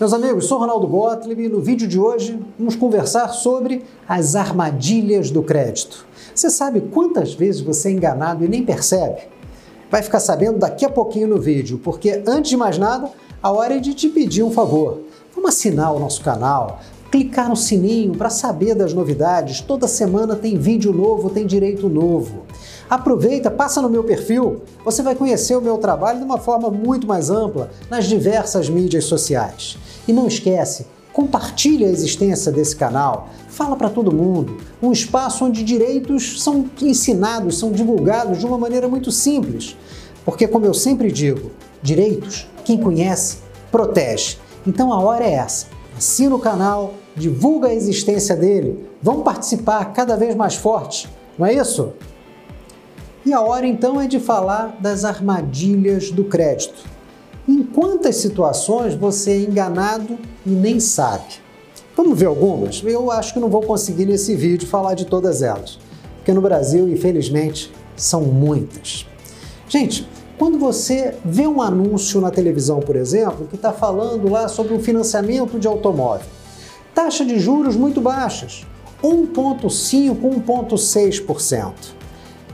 Meus amigos, sou Ronaldo Gottlieb e no vídeo de hoje vamos conversar sobre as armadilhas do crédito. Você sabe quantas vezes você é enganado e nem percebe? Vai ficar sabendo daqui a pouquinho no vídeo, porque antes de mais nada, a hora é de te pedir um favor. Vamos assinar o nosso canal, clicar no sininho para saber das novidades. Toda semana tem vídeo novo, tem direito novo. Aproveita, passa no meu perfil, você vai conhecer o meu trabalho de uma forma muito mais ampla nas diversas mídias sociais. E não esquece, compartilhe a existência desse canal, fala para todo mundo, um espaço onde direitos são ensinados, são divulgados de uma maneira muito simples. Porque, como eu sempre digo, direitos, quem conhece, protege. Então a hora é essa. Assina o canal, divulga a existência dele, vão participar cada vez mais forte, não é isso? E a hora então é de falar das armadilhas do crédito. Em quantas situações você é enganado e nem sabe? Vamos ver algumas? Eu acho que não vou conseguir nesse vídeo falar de todas elas, porque no Brasil, infelizmente, são muitas. Gente, quando você vê um anúncio na televisão, por exemplo, que está falando lá sobre o financiamento de automóvel, taxa de juros muito baixas, 1,5%, 1,6%.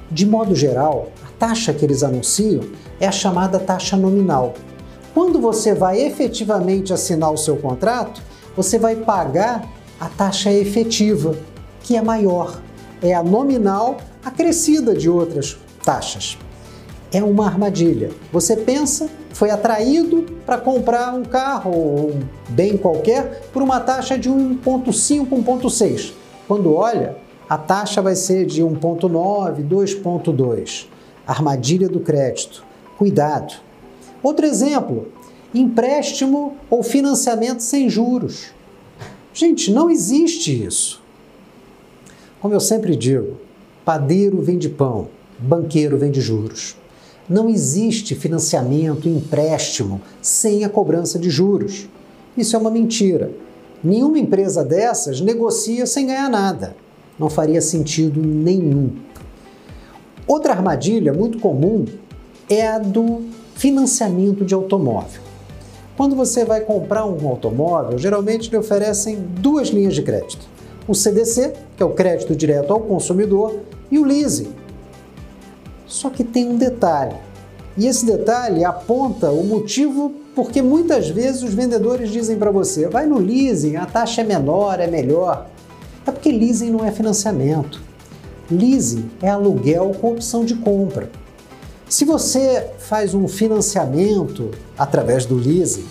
De modo geral, a taxa que eles anunciam é a chamada taxa nominal. Quando você vai efetivamente assinar o seu contrato, você vai pagar a taxa efetiva, que é maior. É a nominal acrescida de outras taxas. É uma armadilha. Você pensa, foi atraído para comprar um carro ou um bem qualquer por uma taxa de 1,5, 1,6. Quando olha, a taxa vai ser de 1,9, 2,2. Armadilha do crédito. Cuidado. Outro exemplo: empréstimo ou financiamento sem juros. Gente, não existe isso. Como eu sempre digo, padeiro vende pão, banqueiro vende juros. Não existe financiamento, empréstimo sem a cobrança de juros. Isso é uma mentira. Nenhuma empresa dessas negocia sem ganhar nada não faria sentido nenhum. Outra armadilha muito comum é a do financiamento de automóvel. Quando você vai comprar um automóvel, geralmente lhe oferecem duas linhas de crédito: o CDC, que é o crédito direto ao consumidor, e o leasing. Só que tem um detalhe. E esse detalhe aponta o motivo porque muitas vezes os vendedores dizem para você: vai no leasing, a taxa é menor, é melhor. É porque leasing não é financiamento. Leasing é aluguel com opção de compra. Se você faz um financiamento através do leasing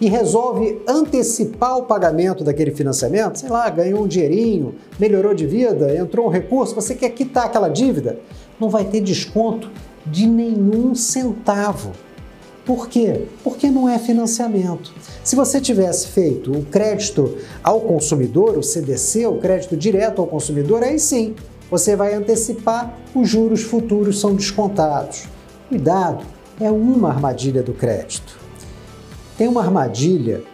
e resolve antecipar o pagamento daquele financiamento, sei lá, ganhou um dinheirinho, melhorou de vida, entrou um recurso, você quer quitar aquela dívida, não vai ter desconto de nenhum centavo. Por quê? Porque não é financiamento. Se você tivesse feito o crédito ao consumidor, o CDC, o crédito direto ao consumidor, aí sim, você vai antecipar, os juros futuros são descontados. Cuidado, é uma armadilha do crédito. Tem uma armadilha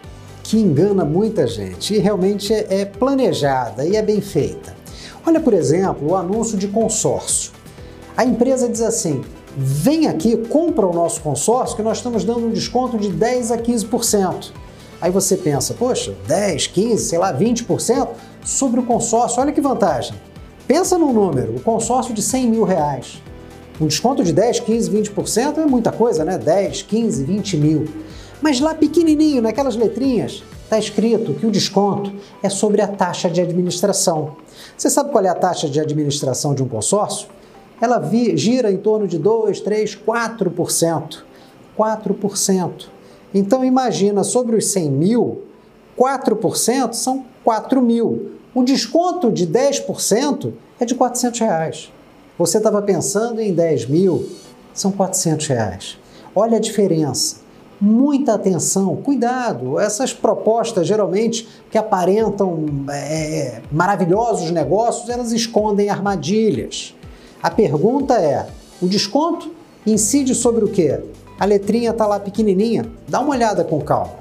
que engana muita gente e realmente é planejada e é bem feita. Olha, por exemplo, o anúncio de consórcio. A empresa diz assim: vem aqui, compra o nosso consórcio que nós estamos dando um desconto de 10 a 15%. Aí você pensa, poxa, 10, 15, sei lá, 20% sobre o consórcio, olha que vantagem. Pensa num número, o consórcio de 100 mil reais. Um desconto de 10, 15, 20% é muita coisa, né? 10, 15, 20 mil. Mas lá pequenininho, naquelas letrinhas, está escrito que o desconto é sobre a taxa de administração. Você sabe qual é a taxa de administração de um consórcio? ela gira em torno de 2, 3, 4%. 4%. Então imagina, sobre os 100 mil, 4% são 4 mil. O desconto de 10% é de 400 reais. Você estava pensando em 10 mil, são 400 reais. Olha a diferença. Muita atenção, cuidado. Essas propostas, geralmente, que aparentam é, maravilhosos negócios, elas escondem armadilhas. A pergunta é: o desconto incide sobre o quê? A letrinha está lá pequenininha, dá uma olhada com calma.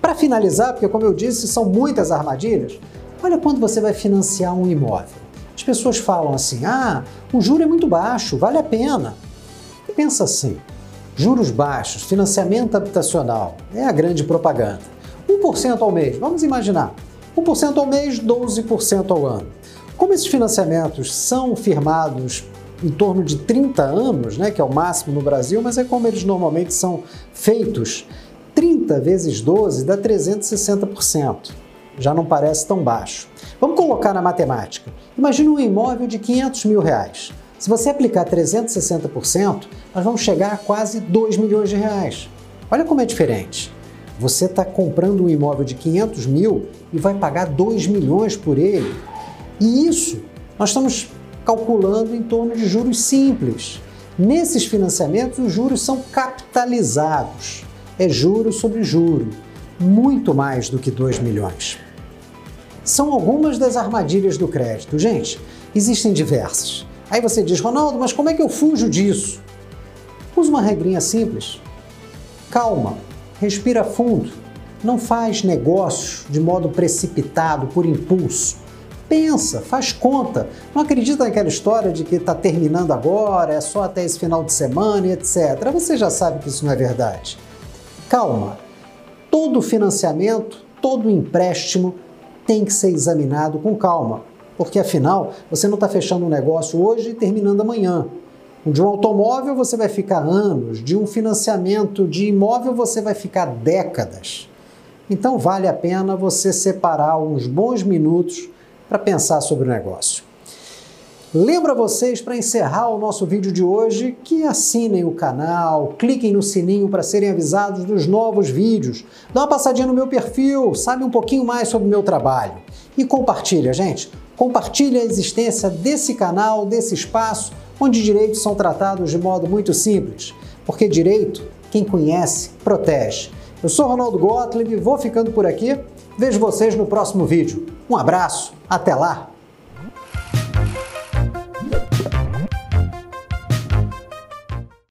Para finalizar, porque como eu disse, são muitas armadilhas, olha quando você vai financiar um imóvel. As pessoas falam assim: ah, o juro é muito baixo, vale a pena. Pensa assim: juros baixos, financiamento habitacional, é a grande propaganda. 1% ao mês, vamos imaginar. 1% ao mês, 12% ao ano. Como esses financiamentos são firmados em torno de 30 anos, né, que é o máximo no Brasil, mas é como eles normalmente são feitos, 30 vezes 12 dá 360%. Já não parece tão baixo. Vamos colocar na matemática. Imagine um imóvel de 500 mil reais. Se você aplicar 360%, nós vamos chegar a quase 2 milhões de reais. Olha como é diferente. Você está comprando um imóvel de 500 mil e vai pagar 2 milhões por ele. E isso nós estamos calculando em torno de juros simples. Nesses financiamentos, os juros são capitalizados. É juro sobre juro, muito mais do que 2 milhões. São algumas das armadilhas do crédito. Gente, existem diversas. Aí você diz, Ronaldo, mas como é que eu fujo disso? Usa uma regrinha simples. Calma, respira fundo. Não faz negócios de modo precipitado, por impulso. Pensa, faz conta. Não acredita naquela história de que está terminando agora, é só até esse final de semana e etc. Você já sabe que isso não é verdade. Calma. Todo financiamento, todo empréstimo tem que ser examinado com calma porque afinal você não está fechando um negócio hoje e terminando amanhã. De um automóvel você vai ficar anos, de um financiamento de imóvel você vai ficar décadas. Então vale a pena você separar uns bons minutos para pensar sobre o negócio. Lembra vocês para encerrar o nosso vídeo de hoje que assinem o canal, cliquem no sininho para serem avisados dos novos vídeos. Dá uma passadinha no meu perfil, sabe um pouquinho mais sobre o meu trabalho. E compartilha, gente. Compartilha a existência desse canal, desse espaço, onde direitos são tratados de modo muito simples. Porque direito, quem conhece, protege. Eu sou Ronaldo Gottlieb, vou ficando por aqui. Vejo vocês no próximo vídeo. Um abraço, até lá!